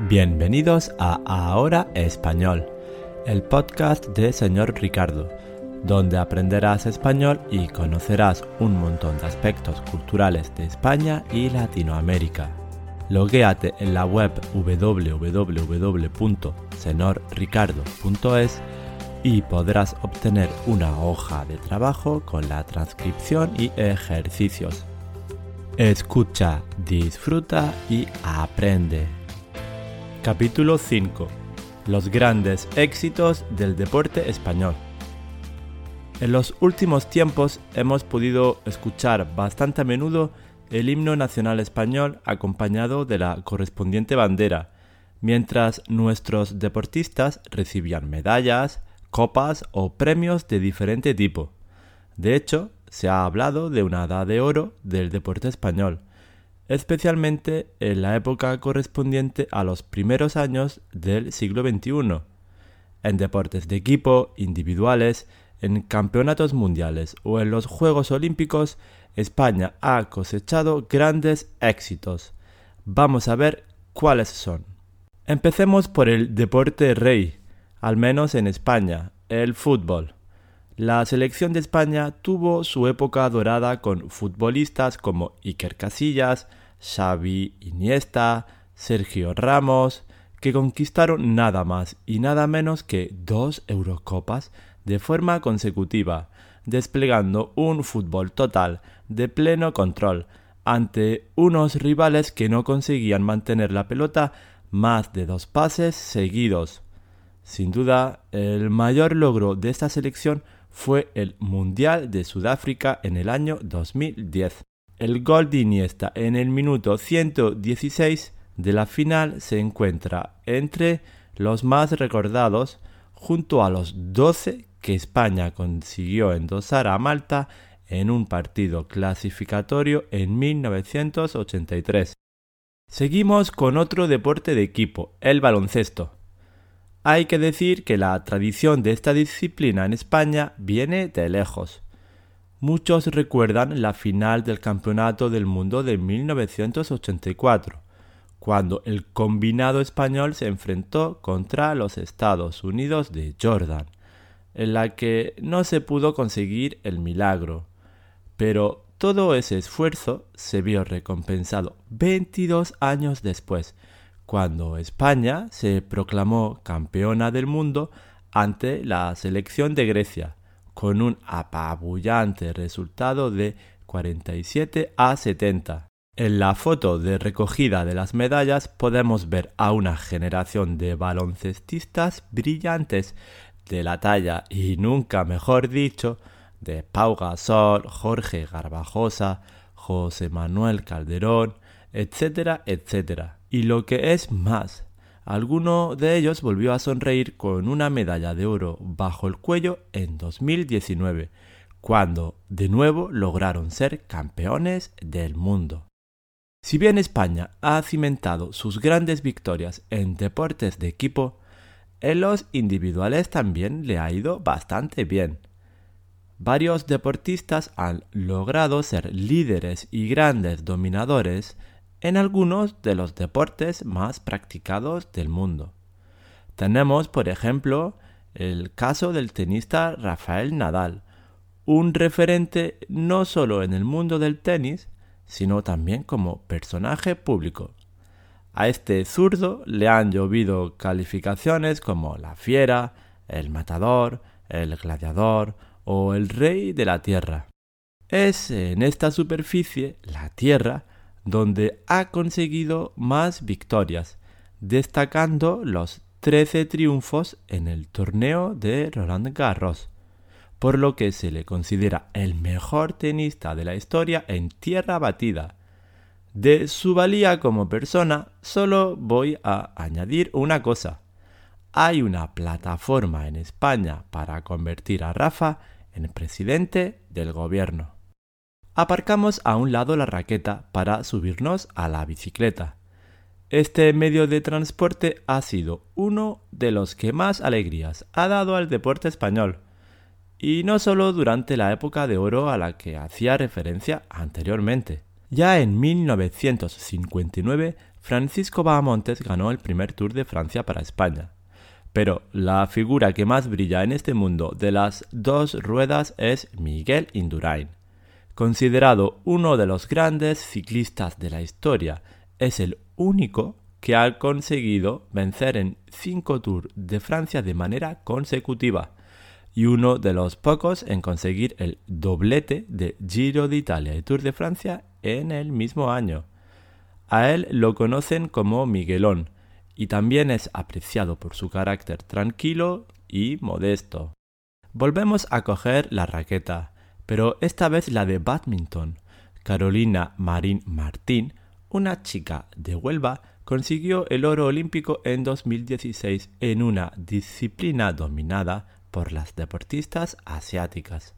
Bienvenidos a Ahora Español, el podcast de señor Ricardo, donde aprenderás español y conocerás un montón de aspectos culturales de España y Latinoamérica. Loguéate en la web www.senorricardo.es y podrás obtener una hoja de trabajo con la transcripción y ejercicios. Escucha, disfruta y aprende. Capítulo 5. Los grandes éxitos del deporte español. En los últimos tiempos hemos podido escuchar bastante a menudo el himno nacional español acompañado de la correspondiente bandera, mientras nuestros deportistas recibían medallas, copas o premios de diferente tipo. De hecho, se ha hablado de una edad de oro del deporte español, especialmente en la época correspondiente a los primeros años del siglo XXI. En deportes de equipo, individuales, en campeonatos mundiales o en los Juegos Olímpicos, España ha cosechado grandes éxitos. Vamos a ver cuáles son. Empecemos por el deporte rey, al menos en España, el fútbol. La selección de España tuvo su época dorada con futbolistas como Iker Casillas, Xavi Iniesta, Sergio Ramos, que conquistaron nada más y nada menos que dos Eurocopas de forma consecutiva, desplegando un fútbol total de pleno control ante unos rivales que no conseguían mantener la pelota más de dos pases seguidos. Sin duda, el mayor logro de esta selección fue el Mundial de Sudáfrica en el año 2010. El gol de Iniesta en el minuto 116 de la final se encuentra entre los más recordados junto a los 12 que España consiguió endosar a Malta en un partido clasificatorio en 1983. Seguimos con otro deporte de equipo, el baloncesto. Hay que decir que la tradición de esta disciplina en España viene de lejos. Muchos recuerdan la final del Campeonato del Mundo de 1984, cuando el combinado español se enfrentó contra los Estados Unidos de Jordan, en la que no se pudo conseguir el milagro. Pero todo ese esfuerzo se vio recompensado 22 años después, cuando España se proclamó campeona del mundo ante la selección de Grecia, con un apabullante resultado de 47 a 70. En la foto de recogida de las medallas podemos ver a una generación de baloncestistas brillantes de la talla y nunca mejor dicho de Pau Gasol, Jorge Garbajosa, José Manuel Calderón, etcétera, etcétera. Y lo que es más, alguno de ellos volvió a sonreír con una medalla de oro bajo el cuello en 2019, cuando de nuevo lograron ser campeones del mundo. Si bien España ha cimentado sus grandes victorias en deportes de equipo, en los individuales también le ha ido bastante bien. Varios deportistas han logrado ser líderes y grandes dominadores en algunos de los deportes más practicados del mundo. Tenemos, por ejemplo, el caso del tenista Rafael Nadal, un referente no solo en el mundo del tenis, sino también como personaje público. A este zurdo le han llovido calificaciones como la fiera, el matador, el gladiador o el rey de la tierra. Es en esta superficie, la tierra, donde ha conseguido más victorias, destacando los 13 triunfos en el torneo de Roland Garros, por lo que se le considera el mejor tenista de la historia en tierra batida. De su valía como persona, solo voy a añadir una cosa. Hay una plataforma en España para convertir a Rafa en presidente del gobierno. Aparcamos a un lado la raqueta para subirnos a la bicicleta. Este medio de transporte ha sido uno de los que más alegrías ha dado al deporte español, y no solo durante la época de oro a la que hacía referencia anteriormente, Ya en 1959, Francisco Bahamontes ganó el primer Tour de Francia para España. Pero la figura que más brilla en este mundo de las dos ruedas es Miguel Indurain. Considerado uno de los grandes ciclistas de la historia, es el único que ha conseguido vencer en cinco Tours de Francia de manera consecutiva y uno de los pocos en conseguir el doblete de Giro de Italia y Tour de Francia en el mismo año. A él lo conocen como Miguelón y también es apreciado por su carácter tranquilo y modesto. Volvemos a coger la raqueta, pero esta vez la de badminton. Carolina Marín Martín, una chica de Huelva, consiguió el oro olímpico en 2016 en una disciplina dominada por las deportistas asiáticas.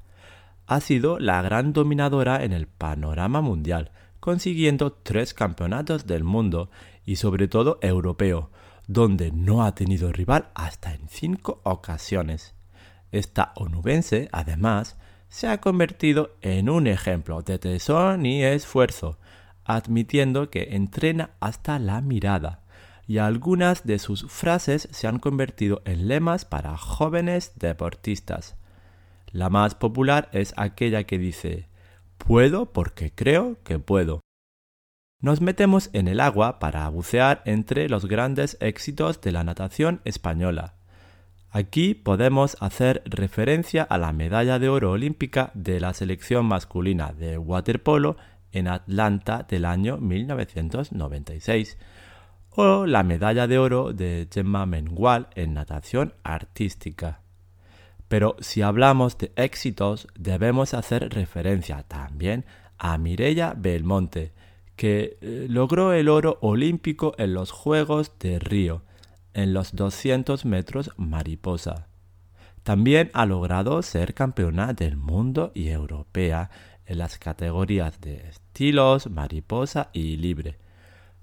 Ha sido la gran dominadora en el panorama mundial, consiguiendo tres campeonatos del mundo y sobre todo europeo, donde no ha tenido rival hasta en cinco ocasiones. Esta onubense, además, se ha convertido en un ejemplo de tesón y esfuerzo, admitiendo que entrena hasta la mirada y algunas de sus frases se han convertido en lemas para jóvenes deportistas. La más popular es aquella que dice Puedo porque creo que puedo. Nos metemos en el agua para bucear entre los grandes éxitos de la natación española. Aquí podemos hacer referencia a la medalla de oro olímpica de la selección masculina de waterpolo en Atlanta del año 1996 o la medalla de oro de Gemma Mengual en natación artística. Pero si hablamos de éxitos, debemos hacer referencia también a Mireia Belmonte, que eh, logró el oro olímpico en los Juegos de Río, en los 200 metros mariposa. También ha logrado ser campeona del mundo y europea en las categorías de estilos, mariposa y libre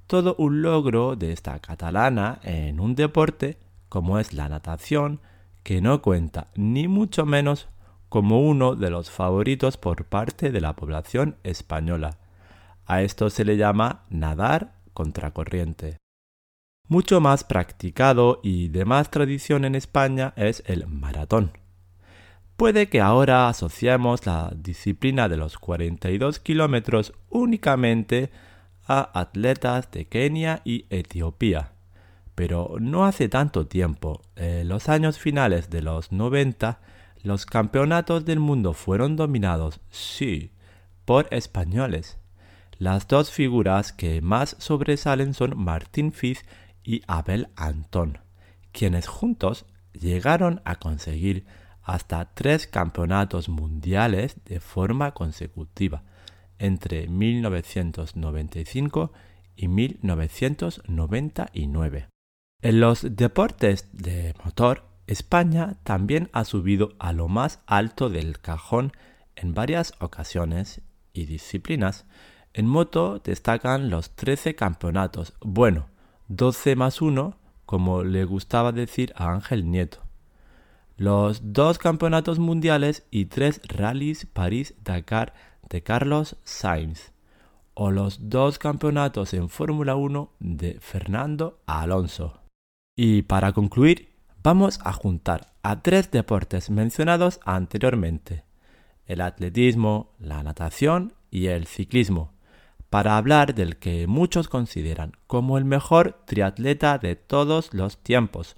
todo un logro de esta catalana en un deporte como es la natación, que no cuenta ni mucho menos como uno de los favoritos por parte de la población española. A esto se le llama nadar contracorriente. Mucho más practicado y de más tradición en España es el maratón. Puede que ahora asociemos la disciplina de los 42 kilómetros únicamente a atletas de Kenia y Etiopía. Pero no hace tanto tiempo, en los años finales de los 90, los campeonatos del mundo fueron dominados, sí, por españoles. Las dos figuras que más sobresalen son Martín Fiz y Abel Antón, quienes juntos llegaron a conseguir hasta tres campeonatos mundiales de forma consecutiva, entre 1995 y 1999. En los deportes de motor, España también ha subido a lo más alto del cajón en varias ocasiones y disciplinas. En moto destacan los 13 campeonatos, bueno, 12 más 1, como le gustaba decir a Ángel Nieto. Los dos campeonatos mundiales y tres rallies París-Dakar de Carlos Sainz o los dos campeonatos en Fórmula 1 de Fernando Alonso. Y para concluir, vamos a juntar a tres deportes mencionados anteriormente, el atletismo, la natación y el ciclismo, para hablar del que muchos consideran como el mejor triatleta de todos los tiempos,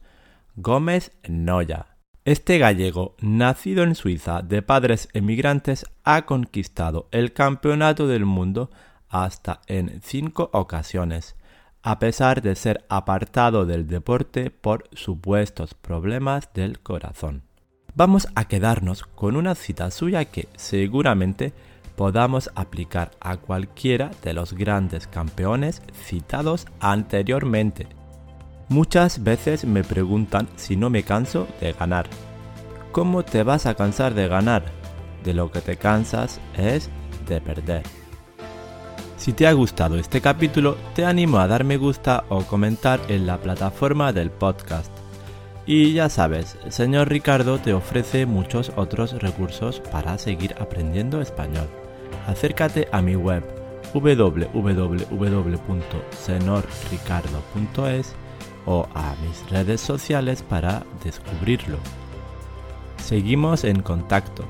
Gómez Noya. Este gallego, nacido en Suiza de padres emigrantes, ha conquistado el campeonato del mundo hasta en cinco ocasiones, a pesar de ser apartado del deporte por supuestos problemas del corazón. Vamos a quedarnos con una cita suya que seguramente podamos aplicar a cualquiera de los grandes campeones citados anteriormente Muchas veces me preguntan si no me canso de ganar. ¿Cómo te vas a cansar de ganar? De lo que te cansas es de perder. Si te ha gustado este capítulo, te animo a dar me gusta o comentar en la plataforma del podcast. Y ya sabes, el señor Ricardo te ofrece muchos otros recursos para seguir aprendiendo español. Acércate a mi web www.senorricardo.es o a mis redes sociales para descubrirlo. Seguimos en contacto